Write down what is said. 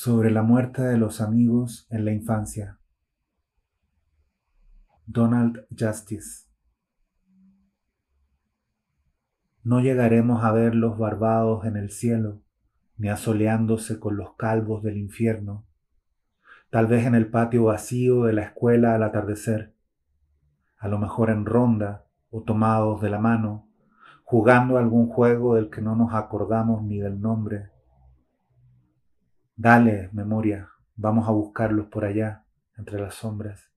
sobre la muerte de los amigos en la infancia. Donald Justice. No llegaremos a ver los barbados en el cielo, ni asoleándose con los calvos del infierno, tal vez en el patio vacío de la escuela al atardecer, a lo mejor en ronda o tomados de la mano, jugando algún juego del que no nos acordamos ni del nombre. Dale, memoria, vamos a buscarlos por allá, entre las sombras.